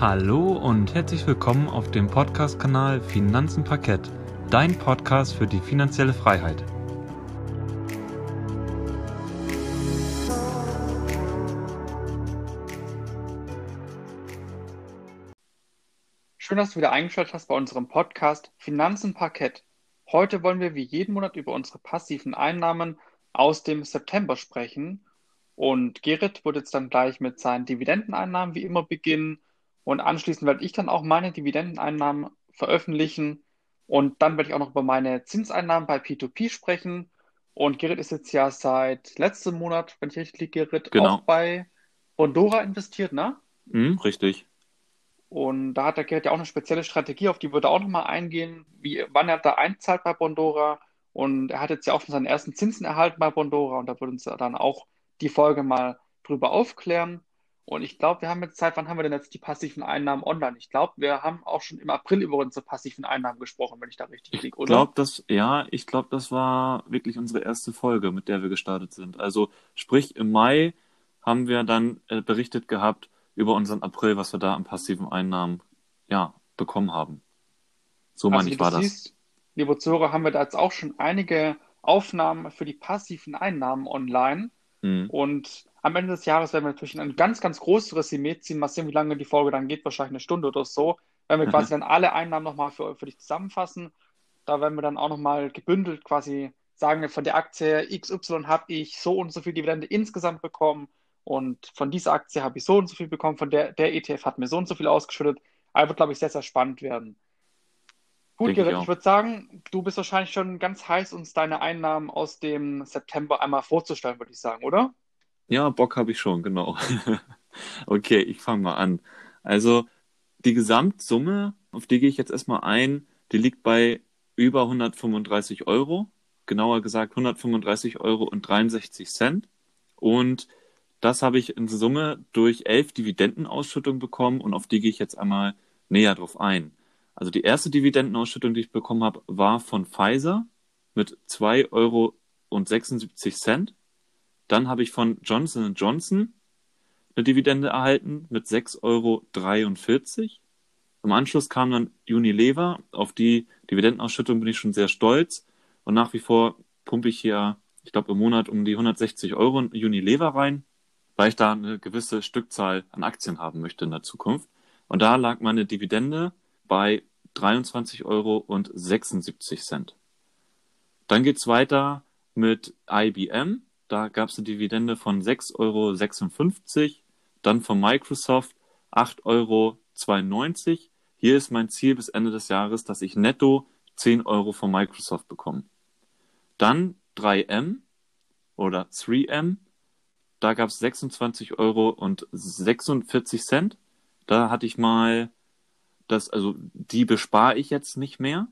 Hallo und herzlich willkommen auf dem Podcast-Kanal Finanzen Parkett, dein Podcast für die finanzielle Freiheit. Schön, dass du wieder eingeschaltet hast bei unserem Podcast Finanzen Parkett. Heute wollen wir wie jeden Monat über unsere passiven Einnahmen aus dem September sprechen. Und Gerrit wird jetzt dann gleich mit seinen Dividendeneinnahmen wie immer beginnen. Und anschließend werde ich dann auch meine Dividendeneinnahmen veröffentlichen. Und dann werde ich auch noch über meine Zinseinnahmen bei P2P sprechen. Und Gerrit ist jetzt ja seit letztem Monat, wenn ich richtig liege, Gerrit, Genau. auch bei Bondora investiert, ne? Hm, richtig. Und da hat der Gerrit ja auch eine spezielle Strategie, auf die würde er auch nochmal eingehen, wie, wann er da einzahlt bei Bondora. Und er hat jetzt ja auch schon seinen ersten Zinsen erhalten bei Bondora und da würde uns dann auch die Folge mal drüber aufklären. Und ich glaube, wir haben jetzt Zeit, wann haben wir denn jetzt die passiven Einnahmen online? Ich glaube, wir haben auch schon im April über unsere passiven Einnahmen gesprochen, wenn ich da richtig liege, Ich oder? glaube, das, ja, ich glaube, das war wirklich unsere erste Folge, mit der wir gestartet sind. Also, sprich, im Mai haben wir dann äh, berichtet gehabt über unseren April, was wir da an passiven Einnahmen, ja, bekommen haben. So Also, meine ich, war das. siehst, liebe Zuhörer, haben wir da jetzt auch schon einige Aufnahmen für die passiven Einnahmen online. Mhm. Und am Ende des Jahres werden wir natürlich ein ganz, ganz großes Resümee ziehen. Mal sehen, wie lange die Folge dann geht, wahrscheinlich eine Stunde oder so. Wenn wir Mhm. quasi dann alle Einnahmen nochmal für, für dich zusammenfassen. Da werden wir dann auch nochmal gebündelt quasi sagen, von der Aktie XY habe ich so und so viel Dividende insgesamt bekommen und von dieser Aktie habe ich so und so viel bekommen, von der, der ETF hat mir so und so viel ausgeschüttet. Aber wird, glaube ich, sehr, sehr spannend werden. Gut, ich Gerrit, auch. ich würde sagen, du bist wahrscheinlich schon ganz heiß, uns deine Einnahmen aus dem September einmal vorzustellen, würde ich sagen, oder? Ja, Bock habe ich schon, genau. Okay, ich fange mal an. Also, die Gesamtsumme, auf die gehe ich jetzt erstmal ein, die liegt bei über 135 Euro. Genauer gesagt 135 Euro und 63 Cent. Und das habe ich in Summe durch elf Dividendenausschüttungen bekommen und auf die gehe ich jetzt einmal näher drauf ein. Also die erste Dividendenausschüttung, die ich bekommen habe, war von Pfizer mit 2,76 Euro. Dann habe ich von Johnson Johnson eine Dividende erhalten mit 6,43 Euro. Im Anschluss kam dann Unilever. Auf die Dividendenausschüttung bin ich schon sehr stolz. Und nach wie vor pumpe ich hier, ich glaube, im Monat um die 160 Euro in Unilever rein, weil ich da eine gewisse Stückzahl an Aktien haben möchte in der Zukunft. Und da lag meine Dividende bei 23,76 Euro. Dann geht's weiter mit IBM. Da gab es eine Dividende von 6,56 Euro. Dann von Microsoft 8,92 Euro. Hier ist mein Ziel bis Ende des Jahres, dass ich netto 10 Euro von Microsoft bekomme. Dann 3M oder 3M. Da gab es 26 Euro und 46 Cent. Da hatte ich mal das, also die bespare ich jetzt nicht mehr.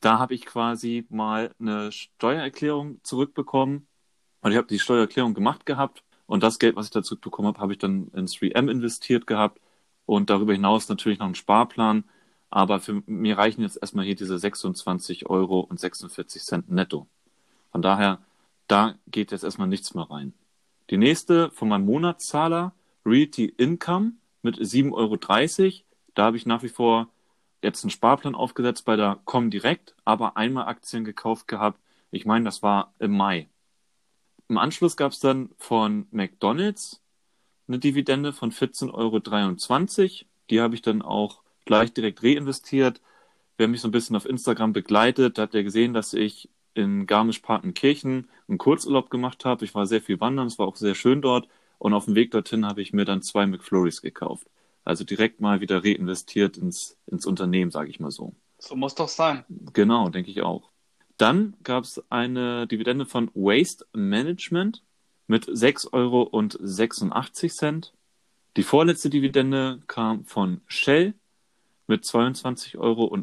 Da habe ich quasi mal eine Steuererklärung zurückbekommen. Und ich habe die Steuererklärung gemacht gehabt. Und das Geld, was ich da zurückbekommen habe, habe ich dann in 3M investiert gehabt. Und darüber hinaus natürlich noch einen Sparplan. Aber für mir reichen jetzt erstmal hier diese 26 Euro und 46 Cent netto. Von daher, da geht jetzt erstmal nichts mehr rein. Die nächste von meinem Monatszahler, Realty Income mit 7,30 Euro. Da habe ich nach wie vor jetzt einen Sparplan aufgesetzt bei der Comdirect, aber einmal Aktien gekauft gehabt. Ich meine, das war im Mai. Im Anschluss gab es dann von McDonald's eine Dividende von 14,23 Euro. Die habe ich dann auch gleich direkt reinvestiert. Wer mich so ein bisschen auf Instagram begleitet, hat ja gesehen, dass ich in Garmisch-Partenkirchen einen Kurzurlaub gemacht habe. Ich war sehr viel wandern, es war auch sehr schön dort. Und auf dem Weg dorthin habe ich mir dann zwei McFlurries gekauft. Also direkt mal wieder reinvestiert ins, ins Unternehmen, sage ich mal so. So muss doch sein. Genau, denke ich auch. Dann gab es eine Dividende von Waste Management mit 6,86 Euro. Die vorletzte Dividende kam von Shell mit 22,89 Euro.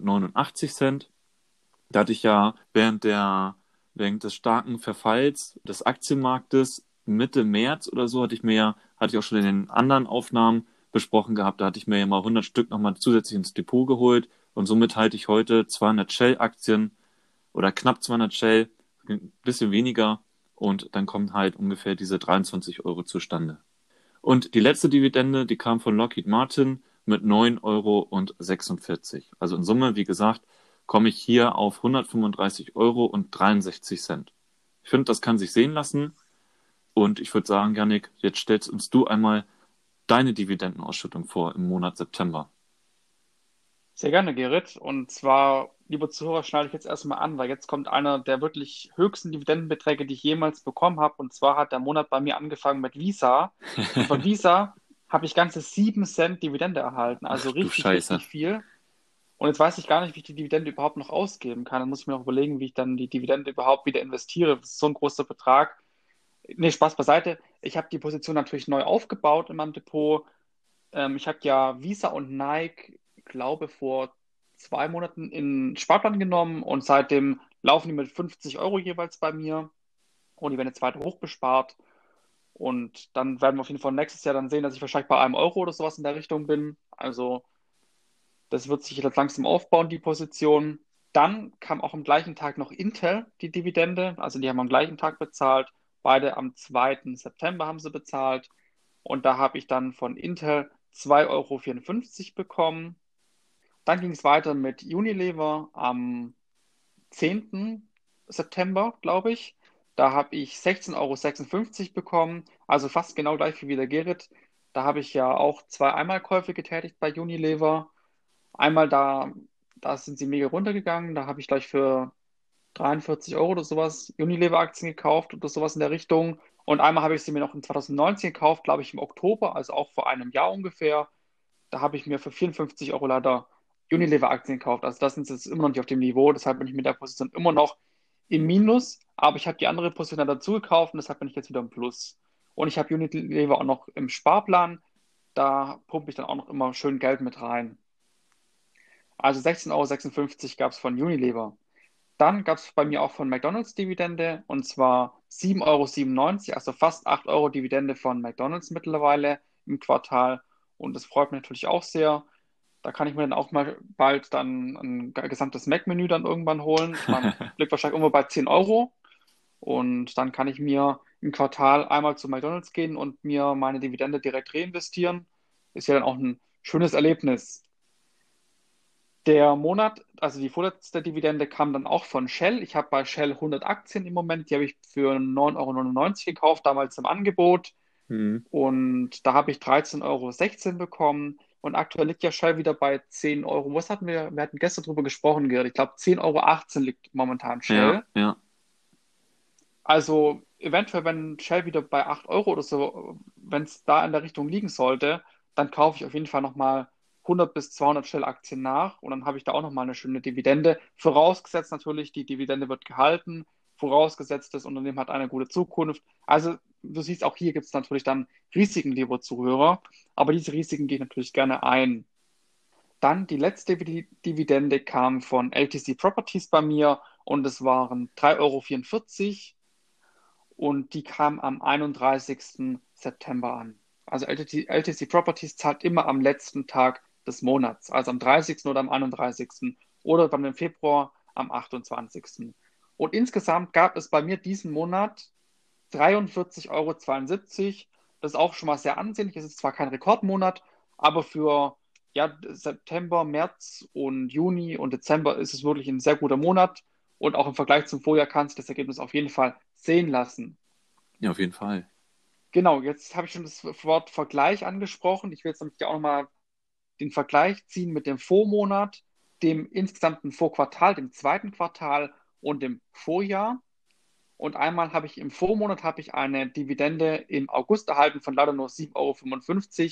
Da hatte ich ja während der, während des starken Verfalls des Aktienmarktes Mitte März oder so hatte ich mir ja, hatte ich auch schon in den anderen Aufnahmen besprochen gehabt, da hatte ich mir ja mal 100 Stück nochmal zusätzlich ins Depot geholt und somit halte ich heute 200 Shell-Aktien oder knapp 200 Shell, ein bisschen weniger und dann kommen halt ungefähr diese 23 Euro zustande. Und die letzte Dividende, die kam von Lockheed Martin mit 9,46 Euro. Also in Summe, wie gesagt, komme ich hier auf 135 Euro und 63 Cent. Ich finde, das kann sich sehen lassen. Und ich würde sagen, Janik, jetzt stellst uns du einmal deine Dividendenausschüttung vor im Monat September. Sehr gerne, Gerrit. Und zwar, liebe Zuhörer, schneide ich jetzt erstmal an, weil jetzt kommt einer der wirklich höchsten Dividendenbeträge, die ich jemals bekommen habe. Und zwar hat der Monat bei mir angefangen mit Visa. Und von Visa habe ich ganze 7 Cent Dividende erhalten. Also Ach, richtig, richtig viel. Und jetzt weiß ich gar nicht, wie ich die Dividende überhaupt noch ausgeben kann. Dann muss ich mir noch überlegen, wie ich dann die Dividende überhaupt wieder investiere. Das ist so ein großer Betrag. Nee, Spaß beiseite. Ich habe die Position natürlich neu aufgebaut in meinem Depot. Ähm, ich habe ja Visa und Nike, glaube vor zwei Monaten in Sparplan genommen und seitdem laufen die mit 50 Euro jeweils bei mir und die werden jetzt weiter hochbespart. Und dann werden wir auf jeden Fall nächstes Jahr dann sehen, dass ich wahrscheinlich bei einem Euro oder sowas in der Richtung bin. Also das wird sich jetzt langsam aufbauen, die Position. Dann kam auch am gleichen Tag noch Intel die Dividende. Also die haben am gleichen Tag bezahlt. Beide am 2. September haben sie bezahlt. Und da habe ich dann von Intel 2,54 Euro bekommen. Dann ging es weiter mit Unilever am 10. September, glaube ich. Da habe ich 16,56 Euro bekommen, also fast genau gleich wie der Gerrit. Da habe ich ja auch zwei Einmalkäufe getätigt bei Unilever. Einmal da, da sind sie mega runtergegangen, da habe ich gleich für 43 Euro oder sowas Unilever-Aktien gekauft oder sowas in der Richtung. Und einmal habe ich sie mir noch in 2019 gekauft, glaube ich im Oktober, also auch vor einem Jahr ungefähr. Da habe ich mir für 54 Euro leider Unilever-Aktien gekauft. Also das sind jetzt immer noch nicht auf dem Niveau, deshalb bin ich mit der Position immer noch im Minus, aber ich habe die andere Position dann dazu gekauft und deshalb bin ich jetzt wieder im Plus. Und ich habe Unilever auch noch im Sparplan, da pumpe ich dann auch noch immer schön Geld mit rein. Also 16,56 Euro gab es von Unilever. Dann gab es bei mir auch von McDonalds Dividende und zwar 7,97 Euro, also fast 8 Euro Dividende von McDonalds mittlerweile im Quartal. Und das freut mich natürlich auch sehr. Da kann ich mir dann auch mal bald dann ein gesamtes Mac-Menü dann irgendwann holen. Man liegt wahrscheinlich irgendwo bei 10 Euro. Und dann kann ich mir im Quartal einmal zu McDonalds gehen und mir meine Dividende direkt reinvestieren. Ist ja dann auch ein schönes Erlebnis. Der Monat, also die vorletzte Dividende kam dann auch von Shell. Ich habe bei Shell 100 Aktien im Moment, die habe ich für 9,99 Euro gekauft, damals im Angebot. Mhm. Und da habe ich 13,16 Euro bekommen. Und aktuell liegt ja Shell wieder bei 10 Euro. Was hatten wir? Wir hatten gestern drüber gesprochen, Gerrit. Ich glaube, 10,18 Euro liegt momentan Shell. Ja, ja. Also eventuell, wenn Shell wieder bei 8 Euro oder so, wenn es da in der Richtung liegen sollte, dann kaufe ich auf jeden Fall nochmal 100 bis 200 Shell-Aktien nach und dann habe ich da auch nochmal eine schöne Dividende. Vorausgesetzt natürlich, die Dividende wird gehalten. Vorausgesetzt, das Unternehmen hat eine gute Zukunft. Also du siehst, auch hier gibt es natürlich dann Risiken, liebe Zuhörer. Aber diese Risiken gehe ich natürlich gerne ein. Dann die letzte Dividende kam von LTC Properties bei mir und es waren 3,44 Euro und die kam am 31. September an. Also LTC, LTC Properties zahlt immer am letzten Tag des Monats, also am 30. oder am 31. oder dann im Februar am 28. Und insgesamt gab es bei mir diesen Monat 43,72 Euro. Das ist auch schon mal sehr ansehnlich. Es ist zwar kein Rekordmonat, aber für ja, September, März und Juni und Dezember ist es wirklich ein sehr guter Monat. Und auch im Vergleich zum Vorjahr kannst du das Ergebnis auf jeden Fall sehen lassen. Ja, auf jeden Fall. Genau, jetzt habe ich schon das Wort Vergleich angesprochen. Ich will jetzt nämlich auch nochmal den Vergleich ziehen mit dem Vormonat, dem insgesamten Vorquartal, dem zweiten Quartal und dem Vorjahr. Und einmal habe ich im Vormonat habe ich eine Dividende im August erhalten von leider nur 7,55 Euro.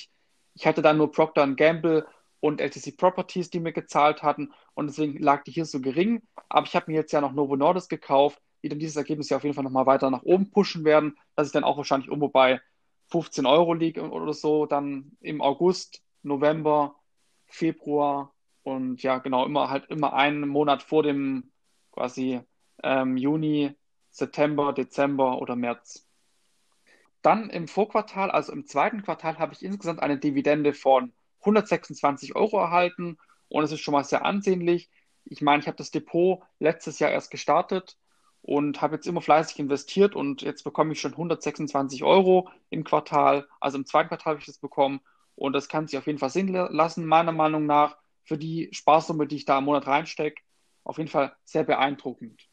Ich hatte dann nur Procter Gamble und LTC Properties, die mir gezahlt hatten. Und deswegen lag die hier so gering. Aber ich habe mir jetzt ja noch Novo Nordisk gekauft, die dann dieses Ergebnis ja auf jeden Fall nochmal weiter nach oben pushen werden, dass ich dann auch wahrscheinlich irgendwo bei 15 Euro liege oder so, dann im August, November, Februar und ja, genau, immer halt immer einen Monat vor dem quasi ähm, Juni, September, Dezember oder März. Dann im Vorquartal, also im zweiten Quartal, habe ich insgesamt eine Dividende von 126 Euro erhalten und es ist schon mal sehr ansehnlich. Ich meine, ich habe das Depot letztes Jahr erst gestartet und habe jetzt immer fleißig investiert und jetzt bekomme ich schon 126 Euro im Quartal. Also im zweiten Quartal habe ich das bekommen Und das kann sich auf jeden Fall sehen lassen, meiner Meinung nach, für die Sparsumme, die ich da im Monat reinstecke. Auf jeden Fall sehr beeindruckend.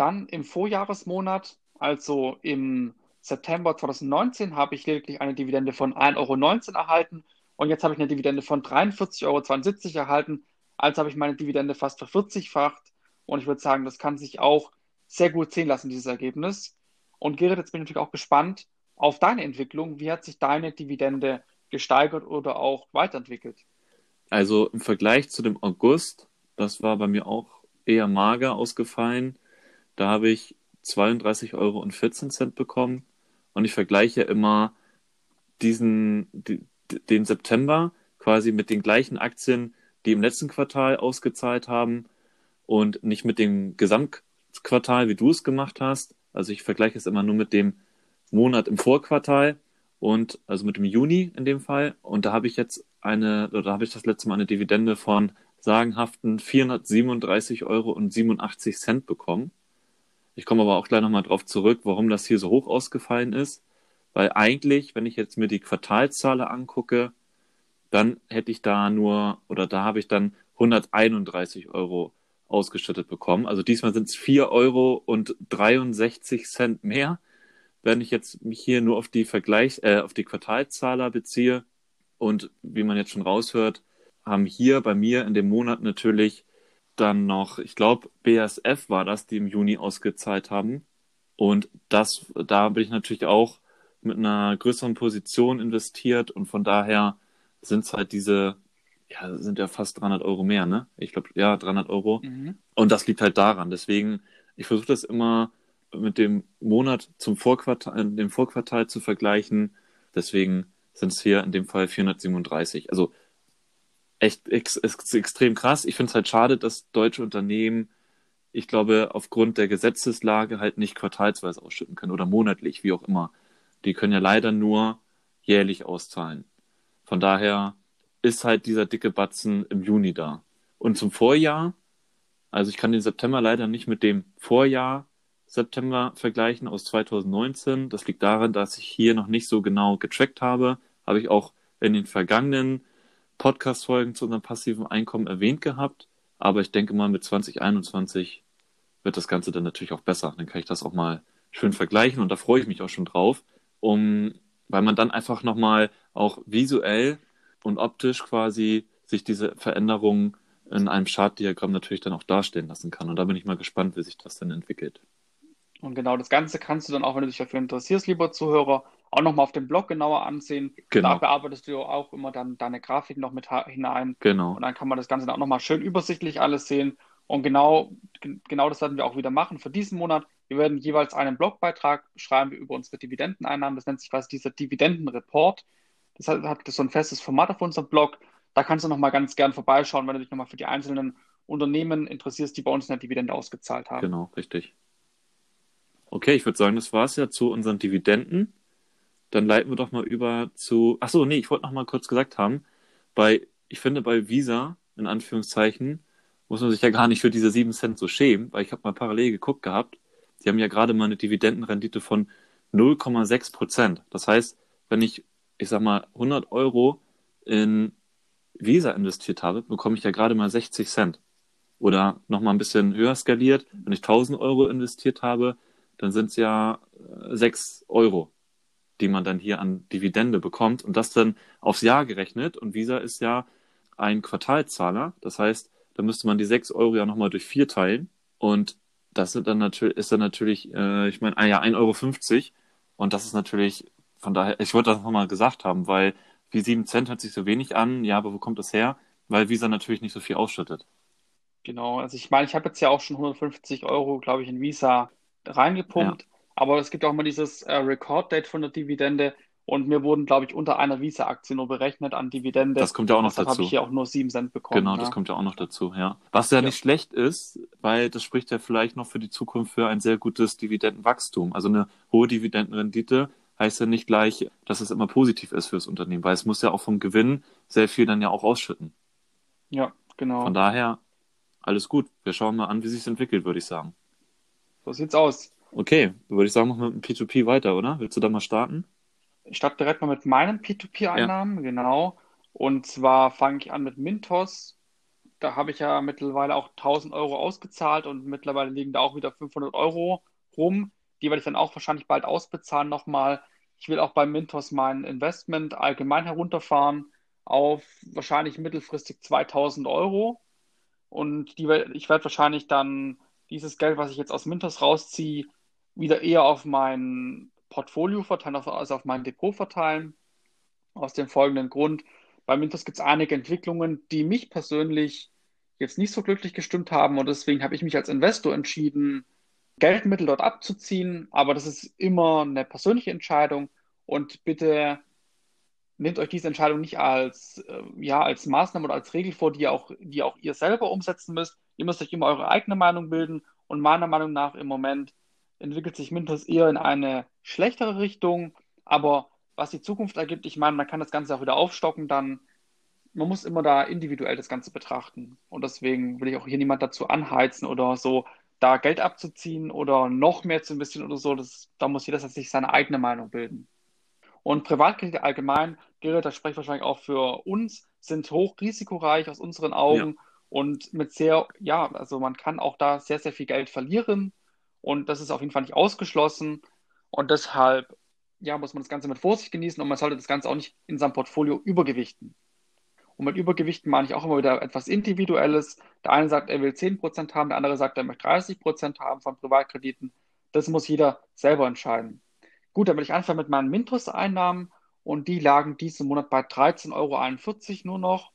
Dann im Vorjahresmonat, also im September 2019, habe ich lediglich eine Dividende von 1,19 Euro erhalten und jetzt habe ich eine Dividende von 43,72 Euro erhalten. Also habe ich meine Dividende fast vervierzigfacht und ich würde sagen, das kann sich auch sehr gut sehen lassen, dieses Ergebnis. Und Gerrit, jetzt bin ich natürlich auch gespannt auf deine Entwicklung. Wie hat sich deine Dividende gesteigert oder auch weiterentwickelt? Also im Vergleich zu dem August, das war bei mir auch eher mager ausgefallen. Da habe ich 32,14 Euro bekommen und ich vergleiche immer diesen, die, den September quasi mit den gleichen Aktien, die im letzten Quartal ausgezahlt haben und nicht mit dem Gesamtquartal, wie du es gemacht hast. Also ich vergleiche es immer nur mit dem Monat im Vorquartal und also mit dem Juni in dem Fall. Und da habe ich jetzt eine, oder da habe ich das letzte Mal eine Dividende von sagenhaften 437,87 Euro bekommen. Ich komme aber auch gleich nochmal drauf zurück, warum das hier so hoch ausgefallen ist. Weil eigentlich, wenn ich jetzt mir die Quartalszahlen angucke, dann hätte ich da nur, oder da habe ich dann 131 Euro ausgeschüttet bekommen. Also diesmal sind es 4 Euro und 63 Cent mehr. Wenn ich jetzt mich hier nur auf die Vergleich, äh, auf die Quartalzahler beziehe und wie man jetzt schon raushört, haben hier bei mir in dem Monat natürlich dann noch, ich glaube, BASF war das, die im Juni ausgezahlt haben. Und das, da bin ich natürlich auch mit einer größeren Position investiert und von daher sind es halt diese, ja, sind ja fast 300 Euro mehr, ne? Ich glaube, ja, 300 Euro. Mhm. Und das liegt halt daran. Deswegen, ich versuche das immer mit dem Monat zum Vorquartal, dem Vorquartal zu vergleichen. Deswegen sind es hier in dem Fall 437. Also echt ex ex extrem krass. Ich finde es halt schade, dass deutsche Unternehmen, ich glaube, aufgrund der Gesetzeslage halt nicht quartalsweise ausschütten können oder monatlich, wie auch immer die können ja leider nur jährlich auszahlen. Von daher ist halt dieser dicke Batzen im Juni da. Und zum Vorjahr, also ich kann den September leider nicht mit dem Vorjahr September vergleichen aus 2019. Das liegt daran, dass ich hier noch nicht so genau getrackt habe. Habe ich auch in den vergangenen Podcast-Folgen zu unserem passiven Einkommen erwähnt gehabt. Aber ich denke mal, mit 2021 wird das Ganze dann natürlich auch besser. Dann kann ich das auch mal schön vergleichen und da freue ich mich auch schon drauf um, weil man dann einfach nochmal auch visuell und optisch quasi sich diese Veränderungen in einem Chartdiagramm natürlich dann auch darstellen lassen kann. Und da bin ich mal gespannt, wie sich das dann entwickelt. Und genau das Ganze kannst du dann auch, wenn du dich dafür interessierst, lieber Zuhörer, auch nochmal auf dem Blog genauer ansehen. Genau. Da bearbeitest du auch immer dann deine Grafik noch mit hinein. Genau. Und dann kann man das Ganze dann auch nochmal schön übersichtlich alles sehen. Und genau, genau das werden wir auch wieder machen für diesen Monat. Wir werden jeweils einen Blogbeitrag schreiben über unsere Dividendeneinnahmen. Das nennt sich quasi dieser Dividendenreport. Das hat, hat so ein festes Format auf unserem Blog. Da kannst du nochmal ganz gern vorbeischauen, wenn du dich nochmal für die einzelnen Unternehmen interessierst, die bei uns eine Dividende ausgezahlt haben. Genau, richtig. Okay, ich würde sagen, das war es ja zu unseren Dividenden. Dann leiten wir doch mal über zu. Achso, nee, ich wollte noch mal kurz gesagt haben, bei, ich finde bei Visa, in Anführungszeichen, muss man sich ja gar nicht für diese 7 Cent so schämen, weil ich habe mal parallel geguckt gehabt, die haben ja gerade mal eine Dividendenrendite von 0,6 Prozent. Das heißt, wenn ich, ich sag mal, 100 Euro in Visa investiert habe, bekomme ich ja gerade mal 60 Cent. Oder nochmal ein bisschen höher skaliert, wenn ich 1000 Euro investiert habe, dann sind es ja 6 äh, Euro, die man dann hier an Dividende bekommt. Und das dann aufs Jahr gerechnet. Und Visa ist ja ein Quartalzahler. Das heißt, da müsste man die 6 Euro ja nochmal durch 4 teilen. Und das sind dann natürlich, ist dann natürlich, äh, ich meine, ah ja, 1,50 Euro. Und das ist natürlich, von daher, ich wollte das nochmal gesagt haben, weil wie 7 Cent hört sich so wenig an. Ja, aber wo kommt das her? Weil Visa natürlich nicht so viel ausschüttet. Genau, also ich meine, ich habe jetzt ja auch schon 150 Euro, glaube ich, in Visa reingepumpt. Ja. Aber es gibt auch mal dieses äh, Record-Date von der Dividende. Und mir wurden, glaube ich, unter einer Visa-Aktie nur berechnet an Dividende. Das kommt ja auch noch dazu. habe ich hier auch nur 7 Cent bekommen. Genau, ja. das kommt ja auch noch dazu, ja. Was ja, ja, nicht schlecht ist, weil das spricht ja vielleicht noch für die Zukunft für ein sehr gutes Dividendenwachstum. Also eine hohe Dividendenrendite heißt ja nicht gleich, dass es immer positiv ist fürs Unternehmen, weil es muss ja auch vom Gewinn sehr viel dann ja auch ausschütten. Ja, genau. Von daher alles gut. Wir schauen mal an, wie sich entwickelt, würde ich sagen. So sieht's aus. Okay, würde ich sagen, machen wir mit dem P2P weiter, oder? Willst du da mal starten? Ich starte direkt mal mit meinen P2P-Einnahmen, ja. genau. Und zwar fange ich an mit Mintos. Da habe ich ja mittlerweile auch 1000 Euro ausgezahlt und mittlerweile liegen da auch wieder 500 Euro rum. Die werde ich dann auch wahrscheinlich bald ausbezahlen nochmal. Ich will auch bei Mintos mein Investment allgemein herunterfahren auf wahrscheinlich mittelfristig 2000 Euro. Und die, ich werde wahrscheinlich dann dieses Geld, was ich jetzt aus Mintos rausziehe, wieder eher auf mein Portfolio verteilen, also auf mein Depot verteilen. Aus dem folgenden Grund. Bei Mintos gibt es einige Entwicklungen, die mich persönlich jetzt nicht so glücklich gestimmt haben und deswegen habe ich mich als Investor entschieden, Geldmittel dort abzuziehen. Aber das ist immer eine persönliche Entscheidung und bitte nehmt euch diese Entscheidung nicht als, äh, ja, als Maßnahme oder als Regel vor, die auch, die auch ihr selber umsetzen müsst. Ihr müsst euch immer eure eigene Meinung bilden und meiner Meinung nach im Moment entwickelt sich Mintos eher in eine schlechtere Richtung. Aber was die Zukunft ergibt, ich meine, man kann das Ganze auch wieder aufstocken, dann man muss immer da individuell das Ganze betrachten. Und deswegen will ich auch hier niemand dazu anheizen oder so, da Geld abzuziehen oder noch mehr zu investieren oder so. Das, da muss jeder sich seine eigene Meinung bilden. Und Privatkredite allgemein, Gerrit, das spricht wahrscheinlich auch für uns, sind hochrisikoreich aus unseren Augen ja. und mit sehr, ja, also man kann auch da sehr, sehr viel Geld verlieren. Und das ist auf jeden Fall nicht ausgeschlossen. Und deshalb ja, muss man das Ganze mit Vorsicht genießen und man sollte das Ganze auch nicht in seinem Portfolio übergewichten. Und mit Übergewichten meine ich auch immer wieder etwas Individuelles. Der eine sagt, er will 10% haben, der andere sagt, er möchte 30% haben von Privatkrediten. Das muss jeder selber entscheiden. Gut, dann will ich anfangen mit meinen Mintos-Einnahmen und die lagen diesen Monat bei 13,41 Euro nur noch.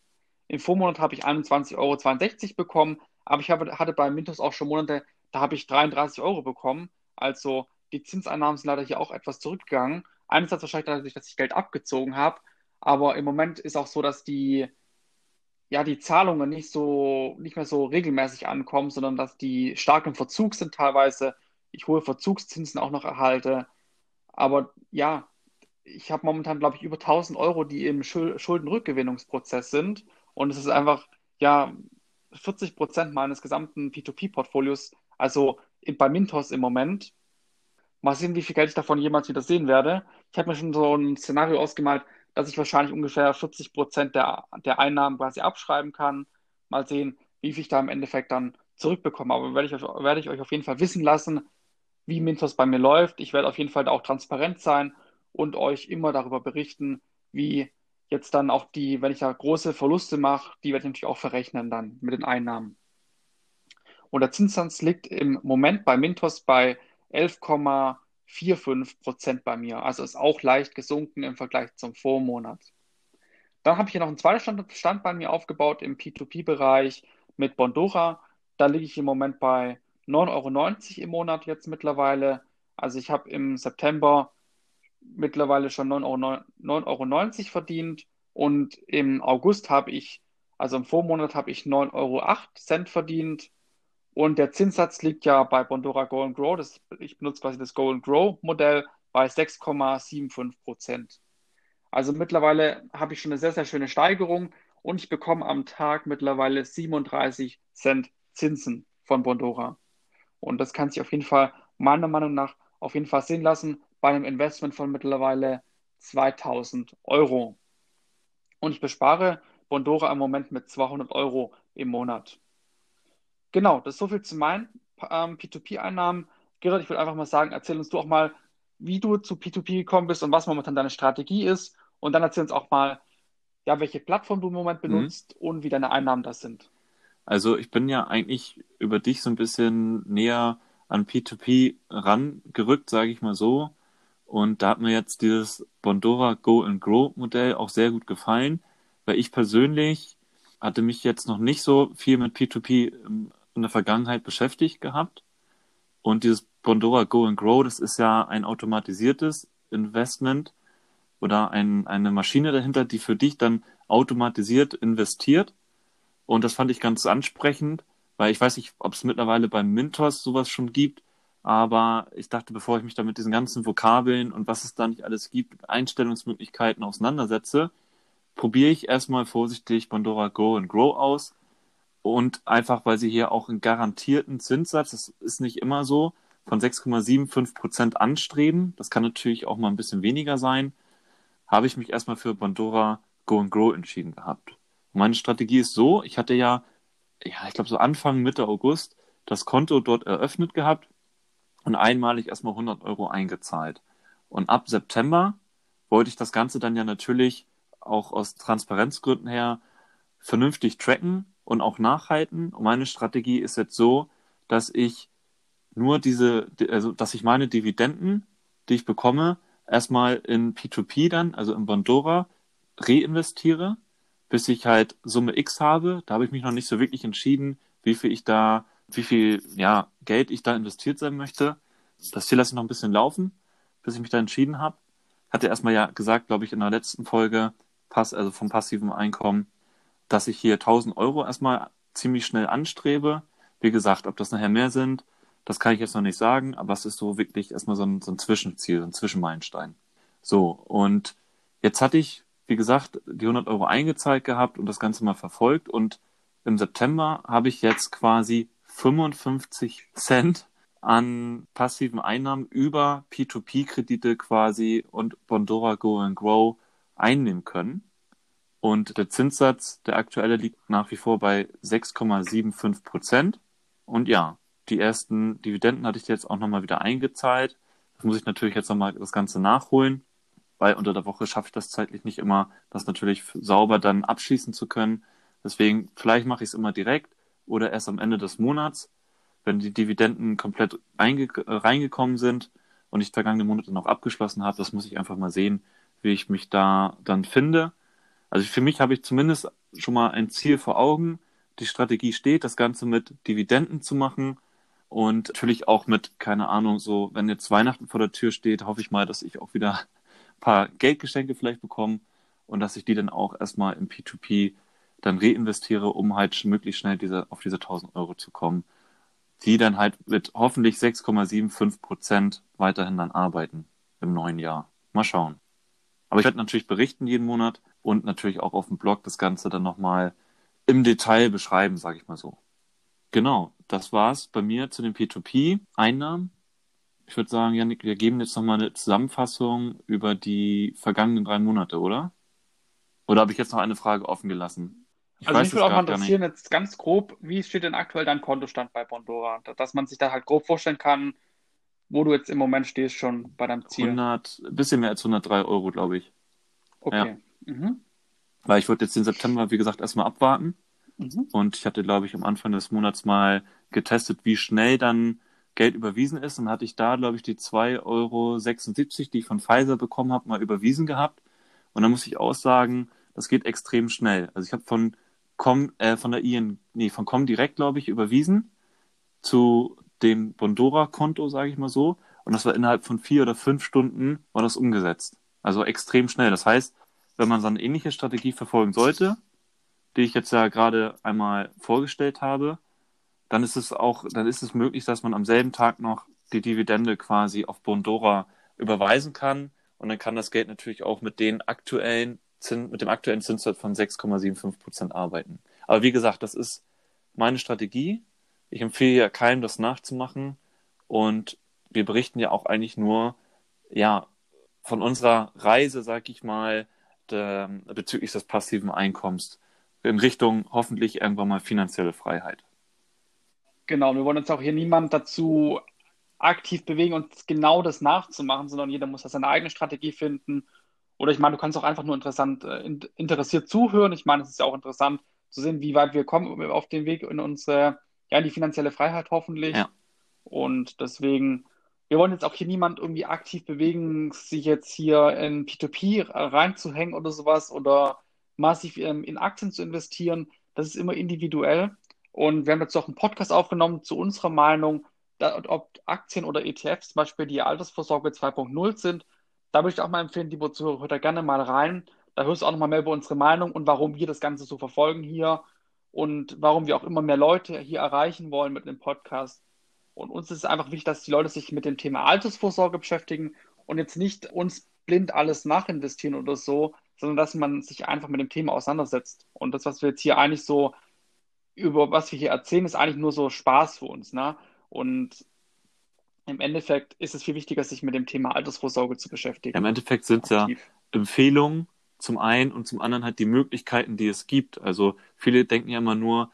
Im Vormonat habe ich 21,62 Euro bekommen, aber ich habe, hatte bei Mintos auch schon Monate, da habe ich 33 Euro bekommen. Also die Zinseinnahmen sind leider hier auch etwas zurückgegangen. Einerseits wahrscheinlich dadurch, dass ich Geld abgezogen habe, aber im Moment ist auch so, dass die, ja, die Zahlungen nicht so, nicht mehr so regelmäßig ankommen, sondern dass die stark im Verzug sind teilweise. Ich hohe Verzugszinsen auch noch erhalte. Aber ja, ich habe momentan, glaube ich, über 1000 Euro, die im Schuldenrückgewinnungsprozess sind. Und es ist einfach, ja, 40 Prozent meines gesamten P2P-Portfolios, also bei Mintos im Moment. Mal sehen, wie viel Geld ich davon jemals wieder sehen werde. Ich habe mir schon so ein Szenario ausgemalt, dass ich wahrscheinlich ungefähr 40 Prozent der, der Einnahmen quasi abschreiben kann. Mal sehen, wie viel ich da im Endeffekt dann zurückbekomme. Aber werde ich, werde ich euch auf jeden Fall wissen lassen, wie Mintos bei mir läuft. Ich werde auf jeden Fall auch transparent sein und euch immer darüber berichten, wie jetzt dann auch die, wenn ich da große Verluste mache, die werde ich natürlich auch verrechnen dann mit den Einnahmen. Und der Zinssatz liegt im Moment bei Mintos bei 11,45 Prozent bei mir. Also ist auch leicht gesunken im Vergleich zum Vormonat. Dann habe ich hier noch einen zweiten Stand, bei mir aufgebaut im P2P-Bereich mit Bondora. Da liege ich im Moment bei 9,90 Euro im Monat jetzt mittlerweile. Also ich habe im September mittlerweile schon 9,90 Euro, 9 Euro verdient. Und im August habe ich, also im Vormonat habe ich 9,08 Euro verdient. Und der Zinssatz liegt ja bei Bondora Go and Grow, das, ich benutze quasi das Go and Grow Modell, bei 6,75 Prozent. Also mittlerweile habe ich schon eine sehr, sehr schöne Steigerung. Und ich bekomme am Tag mittlerweile 37 Cent Zinsen von Bondora. Und das kann sich auf jeden Fall meiner Meinung nach auf jeden Fall sehen lassen bei einem Investment von mittlerweile 2000 Euro. Und ich bespare Bondora im Moment mit 200 Euro im Monat. Genau, das ist so viel zu meinen ähm, P2P-Einnahmen. Gerrit, ich würde einfach mal sagen, erzähl uns du auch mal, wie du zu P2P gekommen bist und was momentan deine Strategie ist. Und dann erzähl uns auch mal, ja, welche Plattform du im Moment mhm. benutzt mhm. und wie deine Einnahmen das sind. Also ich bin ja eigentlich über dich so ein bisschen näher an P2P rangerückt, sage ich mal so. Und da hat mir jetzt dieses Bondora Go and Grow Modell auch sehr gut gefallen, weil ich persönlich hatte mich jetzt noch nicht so viel mit P2P in der Vergangenheit beschäftigt gehabt. Und dieses Bondora Go and Grow, das ist ja ein automatisiertes Investment oder ein, eine Maschine dahinter, die für dich dann automatisiert investiert. Und das fand ich ganz ansprechend, weil ich weiß nicht, ob es mittlerweile beim Mintos sowas schon gibt, aber ich dachte, bevor ich mich da mit diesen ganzen Vokabeln und was es da nicht alles gibt, Einstellungsmöglichkeiten auseinandersetze, probiere ich erstmal vorsichtig Bondora Go and Grow aus und einfach, weil sie hier auch einen garantierten Zinssatz, das ist nicht immer so, von 6,75 Prozent anstreben. Das kann natürlich auch mal ein bisschen weniger sein. habe ich mich erstmal für Bondora Go and Grow entschieden gehabt. Und meine Strategie ist so, ich hatte ja, ja, ich glaube so Anfang, Mitte August das Konto dort eröffnet gehabt und einmalig erstmal 100 Euro eingezahlt. Und ab September wollte ich das Ganze dann ja natürlich auch aus Transparenzgründen her vernünftig tracken und auch nachhalten. Und meine Strategie ist jetzt so, dass ich nur diese, also dass ich meine Dividenden, die ich bekomme, erstmal in P2P dann, also in Bondora, reinvestiere, bis ich halt Summe X habe. Da habe ich mich noch nicht so wirklich entschieden, wie viel ich da, wie viel ja, Geld ich da investiert sein möchte. Das Ziel lasse ich noch ein bisschen laufen, bis ich mich da entschieden habe. Hatte erstmal ja gesagt, glaube ich, in der letzten Folge, Pass, also vom passiven Einkommen, dass ich hier 1000 Euro erstmal ziemlich schnell anstrebe. Wie gesagt, ob das nachher mehr sind, das kann ich jetzt noch nicht sagen, aber es ist so wirklich erstmal so ein, so ein Zwischenziel, so ein Zwischenmeilenstein. So, und jetzt hatte ich, wie gesagt, die 100 Euro eingezahlt gehabt und das Ganze mal verfolgt und im September habe ich jetzt quasi 55 Cent an passiven Einnahmen über P2P-Kredite quasi und Bondora Go and Grow einnehmen können. Und der Zinssatz, der aktuelle, liegt nach wie vor bei 6,75 Prozent. Und ja, die ersten Dividenden hatte ich jetzt auch nochmal wieder eingezahlt. Das muss ich natürlich jetzt nochmal das Ganze nachholen, weil unter der Woche schaffe ich das zeitlich nicht immer, das natürlich sauber dann abschließen zu können. Deswegen, vielleicht mache ich es immer direkt oder erst am Ende des Monats, wenn die Dividenden komplett reingekommen sind und ich vergangene Monate noch abgeschlossen habe. Das muss ich einfach mal sehen, wie ich mich da dann finde. Also für mich habe ich zumindest schon mal ein Ziel vor Augen. Die Strategie steht, das Ganze mit Dividenden zu machen und natürlich auch mit, keine Ahnung, so, wenn jetzt Weihnachten vor der Tür steht, hoffe ich mal, dass ich auch wieder ein paar Geldgeschenke vielleicht bekomme und dass ich die dann auch erstmal im P2P dann reinvestiere, um halt möglichst schnell diese, auf diese 1000 Euro zu kommen, die dann halt mit hoffentlich 6,75 Prozent weiterhin dann arbeiten im neuen Jahr. Mal schauen. Aber ich werde natürlich berichten jeden Monat und natürlich auch auf dem Blog das Ganze dann nochmal im Detail beschreiben, sage ich mal so. Genau, das war's bei mir zu den P2P-Einnahmen. Ich würde sagen, Janik, wir geben jetzt nochmal eine Zusammenfassung über die vergangenen drei Monate, oder? Oder habe ich jetzt noch eine Frage offen gelassen? Ich also mich würde auch mal interessieren, jetzt ganz grob, wie steht denn aktuell dein Kontostand bei Bondora? Dass man sich da halt grob vorstellen kann, wo du jetzt im Moment stehst schon bei deinem Ziel. 100, ein bisschen mehr als 103 Euro, glaube ich. Okay. Ja. Mhm. Weil ich wollte jetzt den September, wie gesagt, erstmal abwarten. Mhm. Und ich hatte, glaube ich, am Anfang des Monats mal getestet, wie schnell dann Geld überwiesen ist. Und hatte ich da, glaube ich, die 2,76 Euro, die ich von Pfizer bekommen habe, mal überwiesen gehabt. Und dann muss ich auch sagen, das geht extrem schnell. Also ich habe von Com, äh, von der IN, nee, von Comdirect, glaube ich, überwiesen zu dem Bondora-Konto, sage ich mal so. Und das war innerhalb von vier oder fünf Stunden war das umgesetzt. Also extrem schnell. Das heißt, wenn man so eine ähnliche Strategie verfolgen sollte, die ich jetzt ja gerade einmal vorgestellt habe, dann ist es auch, dann ist es möglich, dass man am selben Tag noch die Dividende quasi auf Bondora überweisen kann. Und dann kann das Geld natürlich auch mit den aktuellen Zins, mit dem aktuellen Zinssatz von 6,75 Prozent arbeiten. Aber wie gesagt, das ist meine Strategie. Ich empfehle ja keinem, das nachzumachen. Und wir berichten ja auch eigentlich nur, ja, von unserer Reise, sag ich mal, de, bezüglich des passiven Einkommens in Richtung hoffentlich irgendwann mal finanzielle Freiheit. Genau, wir wollen uns auch hier niemand dazu aktiv bewegen, uns genau das nachzumachen, sondern jeder muss da seine eigene Strategie finden. Oder ich meine, du kannst auch einfach nur interessant, äh, interessiert zuhören. Ich meine, es ist ja auch interessant zu sehen, wie weit wir kommen auf dem Weg in unsere, ja, in die finanzielle Freiheit hoffentlich. Ja. Und deswegen, wir wollen jetzt auch hier niemand irgendwie aktiv bewegen, sich jetzt hier in P2P reinzuhängen oder sowas oder massiv ähm, in Aktien zu investieren. Das ist immer individuell. Und wir haben jetzt auch einen Podcast aufgenommen zu unserer Meinung, ob Aktien oder ETFs zum Beispiel die Altersvorsorge 2.0 sind. Da würde ich auch mal empfehlen, liebe Zuhörer, hört da gerne mal rein. Da hörst du auch nochmal mehr über unsere Meinung und warum wir das Ganze so verfolgen hier und warum wir auch immer mehr Leute hier erreichen wollen mit dem Podcast. Und uns ist es einfach wichtig, dass die Leute sich mit dem Thema Altersvorsorge beschäftigen und jetzt nicht uns blind alles nachinvestieren oder so, sondern dass man sich einfach mit dem Thema auseinandersetzt. Und das, was wir jetzt hier eigentlich so, über was wir hier erzählen, ist eigentlich nur so Spaß für uns. Ne? Und im Endeffekt ist es viel wichtiger, sich mit dem Thema Altersvorsorge zu beschäftigen. Im Endeffekt sind es ja Empfehlungen zum einen und zum anderen halt die Möglichkeiten, die es gibt. Also viele denken ja immer nur,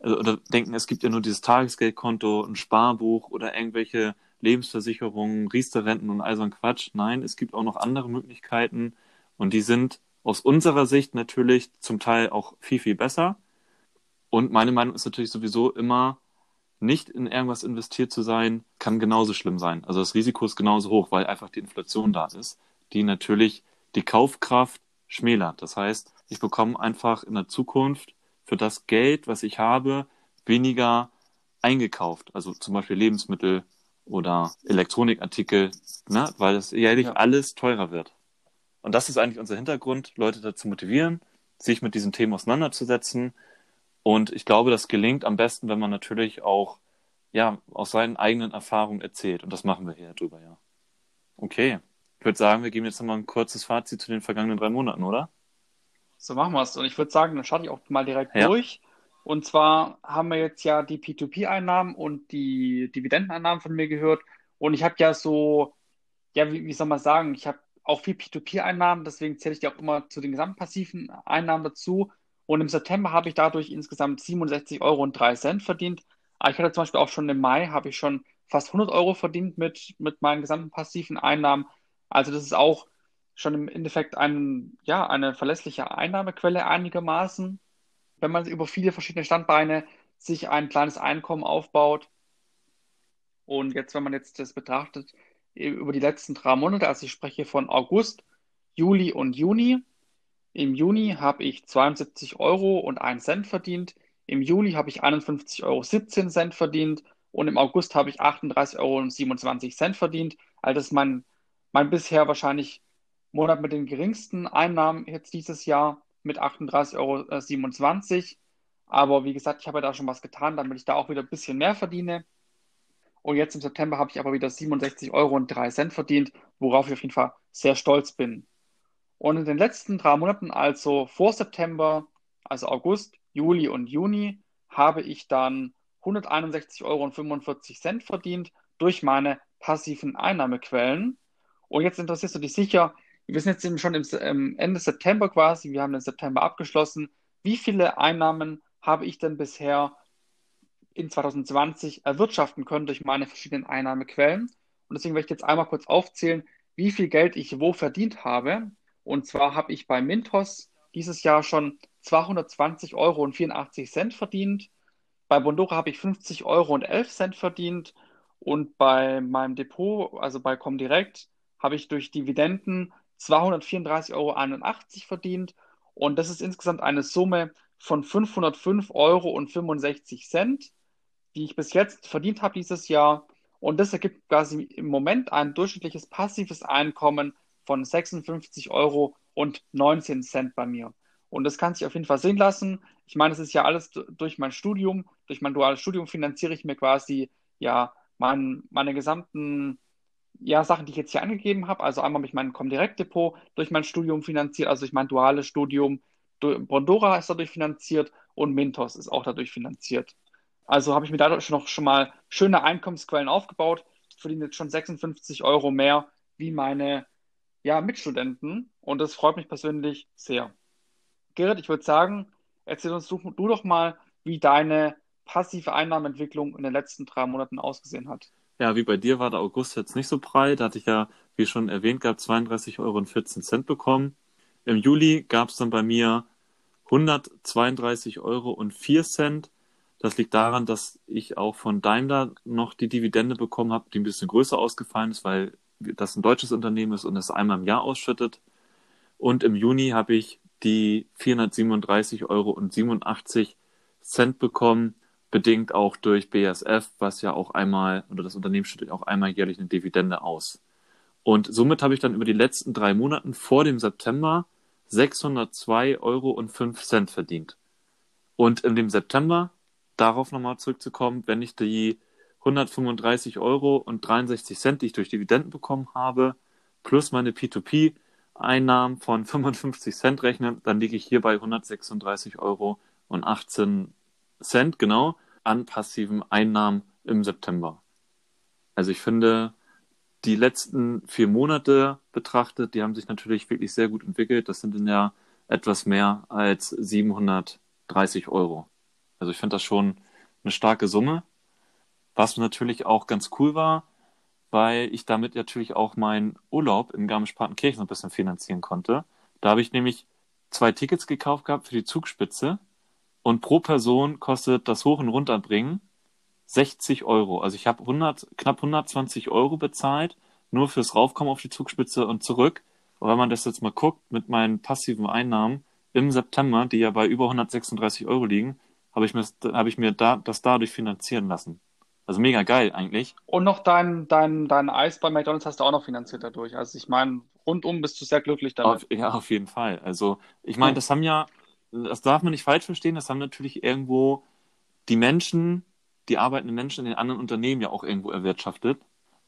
also, oder denken, es gibt ja nur dieses Tagesgeldkonto, ein Sparbuch oder irgendwelche Lebensversicherungen, Riester-Renten und all so ein Quatsch. Nein, es gibt auch noch andere Möglichkeiten und die sind aus unserer Sicht natürlich zum Teil auch viel, viel besser. Und meine Meinung ist natürlich sowieso immer, nicht in irgendwas investiert zu sein, kann genauso schlimm sein. Also das Risiko ist genauso hoch, weil einfach die Inflation da ist, die natürlich die Kaufkraft schmälert. Das heißt, ich bekomme einfach in der Zukunft für das Geld, was ich habe, weniger eingekauft. Also zum Beispiel Lebensmittel oder Elektronikartikel, ne? weil es jährlich ja. alles teurer wird. Und das ist eigentlich unser Hintergrund, Leute dazu motivieren, sich mit diesem Thema auseinanderzusetzen. Und ich glaube, das gelingt am besten, wenn man natürlich auch ja, aus seinen eigenen Erfahrungen erzählt. Und das machen wir hier drüber, ja. Okay. Ich würde sagen, wir geben jetzt nochmal ein kurzes Fazit zu den vergangenen drei Monaten, oder? So machen wir es. Und ich würde sagen, dann starte ich auch mal direkt ja. durch. Und zwar haben wir jetzt ja die P2P-Einnahmen und die Dividendeneinnahmen von mir gehört. Und ich habe ja so, ja, wie, wie soll man sagen, ich habe auch viel P2P-Einnahmen, deswegen zähle ich die auch immer zu den gesamtpassiven Einnahmen dazu. Und im September habe ich dadurch insgesamt 67,03 Euro verdient. Ich hatte zum Beispiel auch schon im Mai, habe ich schon fast 100 Euro verdient mit, mit meinen gesamten passiven Einnahmen. Also das ist auch schon im Endeffekt ein, ja, eine verlässliche Einnahmequelle einigermaßen, wenn man über viele verschiedene Standbeine sich ein kleines Einkommen aufbaut. Und jetzt, wenn man jetzt das betrachtet, über die letzten drei Monate, also ich spreche von August, Juli und Juni. Im Juni habe ich 72 Euro und 1 Cent verdient. Im Juli habe ich 51,17 Euro verdient und im August habe ich 38,27 Euro verdient. Also das ist mein, mein bisher wahrscheinlich Monat mit den geringsten Einnahmen jetzt dieses Jahr mit 38,27 Euro. Aber wie gesagt, ich habe ja da schon was getan, damit ich da auch wieder ein bisschen mehr verdiene. Und jetzt im September habe ich aber wieder 67 Euro und 3 Cent verdient, worauf ich auf jeden Fall sehr stolz bin. Und in den letzten drei Monaten, also vor September, also August, Juli und Juni, habe ich dann 161,45 Euro verdient durch meine passiven Einnahmequellen. Und jetzt interessierst du dich sicher, wir sind jetzt schon im Ende September quasi, wir haben den September abgeschlossen. Wie viele Einnahmen habe ich denn bisher in 2020 erwirtschaften können durch meine verschiedenen Einnahmequellen? Und deswegen werde ich jetzt einmal kurz aufzählen, wie viel Geld ich wo verdient habe. Und zwar habe ich bei Mintos dieses Jahr schon 220 Euro und 84 Cent verdient. Bei Bondora habe ich 50 Euro und 11 Cent verdient. Und bei meinem Depot, also bei Comdirect, habe ich durch Dividenden 234,81 Euro verdient. Und das ist insgesamt eine Summe von 505,65 Euro, die ich bis jetzt verdient habe dieses Jahr. Und das ergibt quasi im Moment ein durchschnittliches passives Einkommen von 56,19 Euro bei mir. Und das kann sich auf jeden Fall sehen lassen. Ich meine, es ist ja alles durch mein Studium, durch mein duales Studium finanziere ich mir quasi ja mein, meine gesamten ja, Sachen, die ich jetzt hier angegeben habe. Also einmal habe ich mein Comdirect-Depot durch mein Studium finanziert, also durch mein duales Studium. Bondora ist dadurch finanziert und Mintos ist auch dadurch finanziert. Also habe ich mir dadurch noch schon mal schöne Einkommensquellen aufgebaut. Verdiene jetzt schon 56 Euro mehr wie meine ja, Mitstudenten und das freut mich persönlich sehr. Gerrit, ich würde sagen, erzähl uns du, du doch mal, wie deine passive Einnahmeentwicklung in den letzten drei Monaten ausgesehen hat. Ja, wie bei dir war der August jetzt nicht so breit. Da hatte ich ja, wie schon erwähnt gehabt, 32,14 Euro bekommen. Im Juli gab es dann bei mir 132,04 Euro Das liegt daran, dass ich auch von Daimler noch die Dividende bekommen habe, die ein bisschen größer ausgefallen ist, weil das ein deutsches Unternehmen ist und es einmal im Jahr ausschüttet. Und im Juni habe ich die 437,87 Euro bekommen bedingt auch durch BASF, was ja auch einmal, oder das Unternehmen schüttet auch einmal jährlich eine Dividende aus. Und somit habe ich dann über die letzten drei Monate vor dem September 602,05 Euro verdient. Und in dem September, darauf nochmal zurückzukommen, wenn ich die 135 Euro und 63 Cent, die ich durch Dividenden bekommen habe, plus meine P2P-Einnahmen von 55 Cent rechne, dann liege ich hier bei 136 Euro und 18 Cent, genau an passiven Einnahmen im September. Also ich finde, die letzten vier Monate betrachtet, die haben sich natürlich wirklich sehr gut entwickelt. Das sind dann ja etwas mehr als 730 Euro. Also ich finde das schon eine starke Summe. Was natürlich auch ganz cool war, weil ich damit natürlich auch meinen Urlaub in Garmisch-Partenkirchen ein bisschen finanzieren konnte. Da habe ich nämlich zwei Tickets gekauft gehabt für die Zugspitze und pro Person kostet das Hoch- und Runterbringen 60 Euro. Also ich habe 100, knapp 120 Euro bezahlt, nur fürs Raufkommen auf die Zugspitze und zurück. Und wenn man das jetzt mal guckt, mit meinen passiven Einnahmen im September, die ja bei über 136 Euro liegen, habe ich mir, habe ich mir da, das dadurch finanzieren lassen. Also mega geil eigentlich. Und noch dein, dein, dein Eis bei McDonalds hast du auch noch finanziert dadurch. Also ich meine, rundum bist du sehr glücklich damit. Auf, ja, auf jeden Fall. Also ich meine, das haben ja, das darf man nicht falsch verstehen, das haben natürlich irgendwo die Menschen, die arbeitenden Menschen in den anderen Unternehmen ja auch irgendwo erwirtschaftet.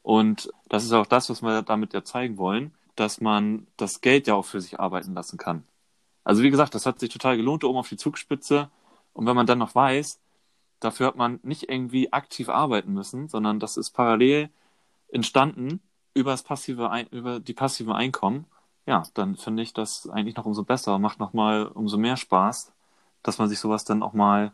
Und das ist auch das, was wir damit ja zeigen wollen, dass man das Geld ja auch für sich arbeiten lassen kann. Also wie gesagt, das hat sich total gelohnt, oben auf die Zugspitze. Und wenn man dann noch weiß, Dafür hat man nicht irgendwie aktiv arbeiten müssen, sondern das ist parallel entstanden über das passive, über die passiven Einkommen. Ja, dann finde ich das eigentlich noch umso besser, macht noch mal umso mehr Spaß, dass man sich sowas dann auch mal,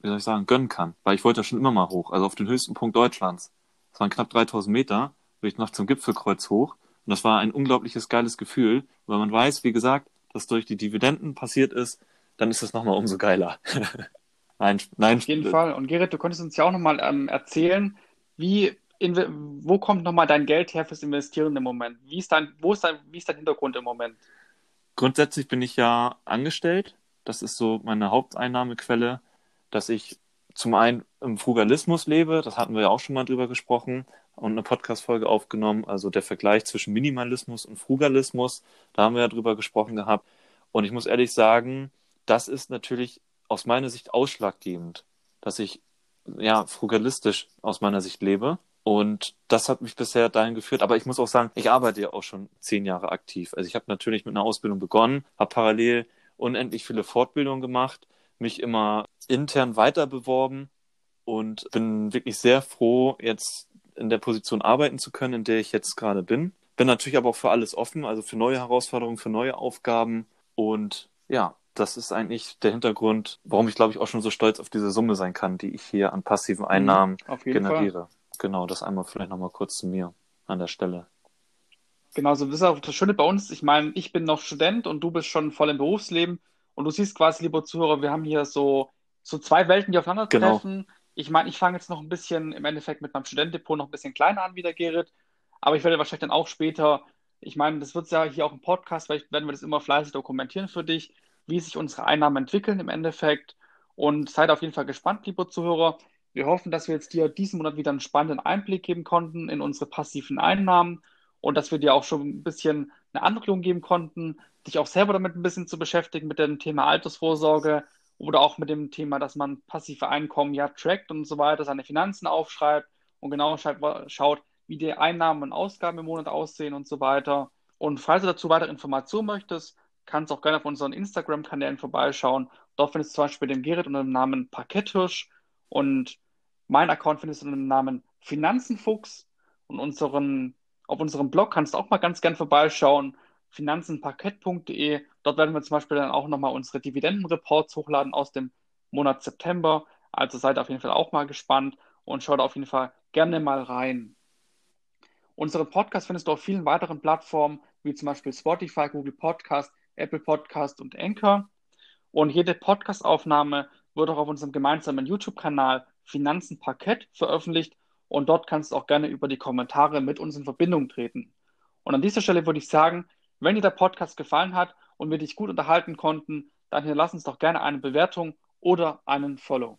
wie soll ich sagen, gönnen kann. Weil ich wollte ja schon immer mal hoch, also auf den höchsten Punkt Deutschlands. Das waren knapp 3000 Meter, bin ich noch zum Gipfelkreuz hoch. Und das war ein unglaubliches geiles Gefühl, weil man weiß, wie gesagt, dass durch die Dividenden passiert ist, dann ist es nochmal umso geiler. Nein, nein. Auf jeden Fall. Und Gerrit, du konntest uns ja auch nochmal ähm, erzählen, wie, in, wo kommt nochmal dein Geld her fürs Investieren im Moment? Wie ist dein, wo ist dein, wie ist dein Hintergrund im Moment? Grundsätzlich bin ich ja angestellt. Das ist so meine Haupteinnahmequelle, dass ich zum einen im Frugalismus lebe. Das hatten wir ja auch schon mal drüber gesprochen und eine Podcast-Folge aufgenommen. Also der Vergleich zwischen Minimalismus und Frugalismus. Da haben wir ja drüber gesprochen gehabt. Und ich muss ehrlich sagen, das ist natürlich aus meiner Sicht ausschlaggebend, dass ich ja frugalistisch aus meiner Sicht lebe. Und das hat mich bisher dahin geführt. Aber ich muss auch sagen, ich arbeite ja auch schon zehn Jahre aktiv. Also ich habe natürlich mit einer Ausbildung begonnen, habe parallel unendlich viele Fortbildungen gemacht, mich immer intern weiter beworben und bin wirklich sehr froh, jetzt in der Position arbeiten zu können, in der ich jetzt gerade bin. Bin natürlich aber auch für alles offen, also für neue Herausforderungen, für neue Aufgaben. Und ja, das ist eigentlich der Hintergrund, warum ich glaube ich auch schon so stolz auf diese Summe sein kann, die ich hier an passiven mhm, Einnahmen generiere. Fall. Genau, das einmal vielleicht nochmal kurz zu mir an der Stelle. Genau, so ist auch das Schöne bei uns. Ich meine, ich bin noch Student und du bist schon voll im Berufsleben und du siehst quasi, lieber Zuhörer, wir haben hier so, so zwei Welten, die aufeinandertreffen. Genau. Ich meine, ich fange jetzt noch ein bisschen im Endeffekt mit meinem Studentendepot noch ein bisschen kleiner an wie der Gerrit, aber ich werde wahrscheinlich dann auch später, ich meine, das wird ja hier auch im Podcast, vielleicht werden wir das immer fleißig dokumentieren für dich wie sich unsere Einnahmen entwickeln im Endeffekt. Und seid auf jeden Fall gespannt, liebe Zuhörer. Wir hoffen, dass wir jetzt dir diesen Monat wieder einen spannenden Einblick geben konnten in unsere passiven Einnahmen und dass wir dir auch schon ein bisschen eine Anregung geben konnten, dich auch selber damit ein bisschen zu beschäftigen mit dem Thema Altersvorsorge oder auch mit dem Thema, dass man passive Einkommen ja trackt und so weiter, seine Finanzen aufschreibt und genau schaut, wie die Einnahmen und Ausgaben im Monat aussehen und so weiter. Und falls du dazu weitere Informationen möchtest, kannst auch gerne auf unseren Instagram-Kanälen vorbeischauen. Dort findest du zum Beispiel den Gerrit unter dem Namen Parketthirsch und mein Account findest du unter dem Namen Finanzenfuchs und unseren, auf unserem Blog kannst du auch mal ganz gern vorbeischauen, finanzenparkett.de. Dort werden wir zum Beispiel dann auch nochmal unsere Dividendenreports hochladen aus dem Monat September. Also seid auf jeden Fall auch mal gespannt und schaut auf jeden Fall gerne mal rein. Unseren Podcast findest du auf vielen weiteren Plattformen, wie zum Beispiel Spotify, Google Podcast, Apple Podcast und Anchor. Und jede Podcastaufnahme wird auch auf unserem gemeinsamen YouTube-Kanal Finanzen Parkett veröffentlicht und dort kannst du auch gerne über die Kommentare mit uns in Verbindung treten. Und an dieser Stelle würde ich sagen, wenn dir der Podcast gefallen hat und wir dich gut unterhalten konnten, dann hinterlass uns doch gerne eine Bewertung oder einen Follow.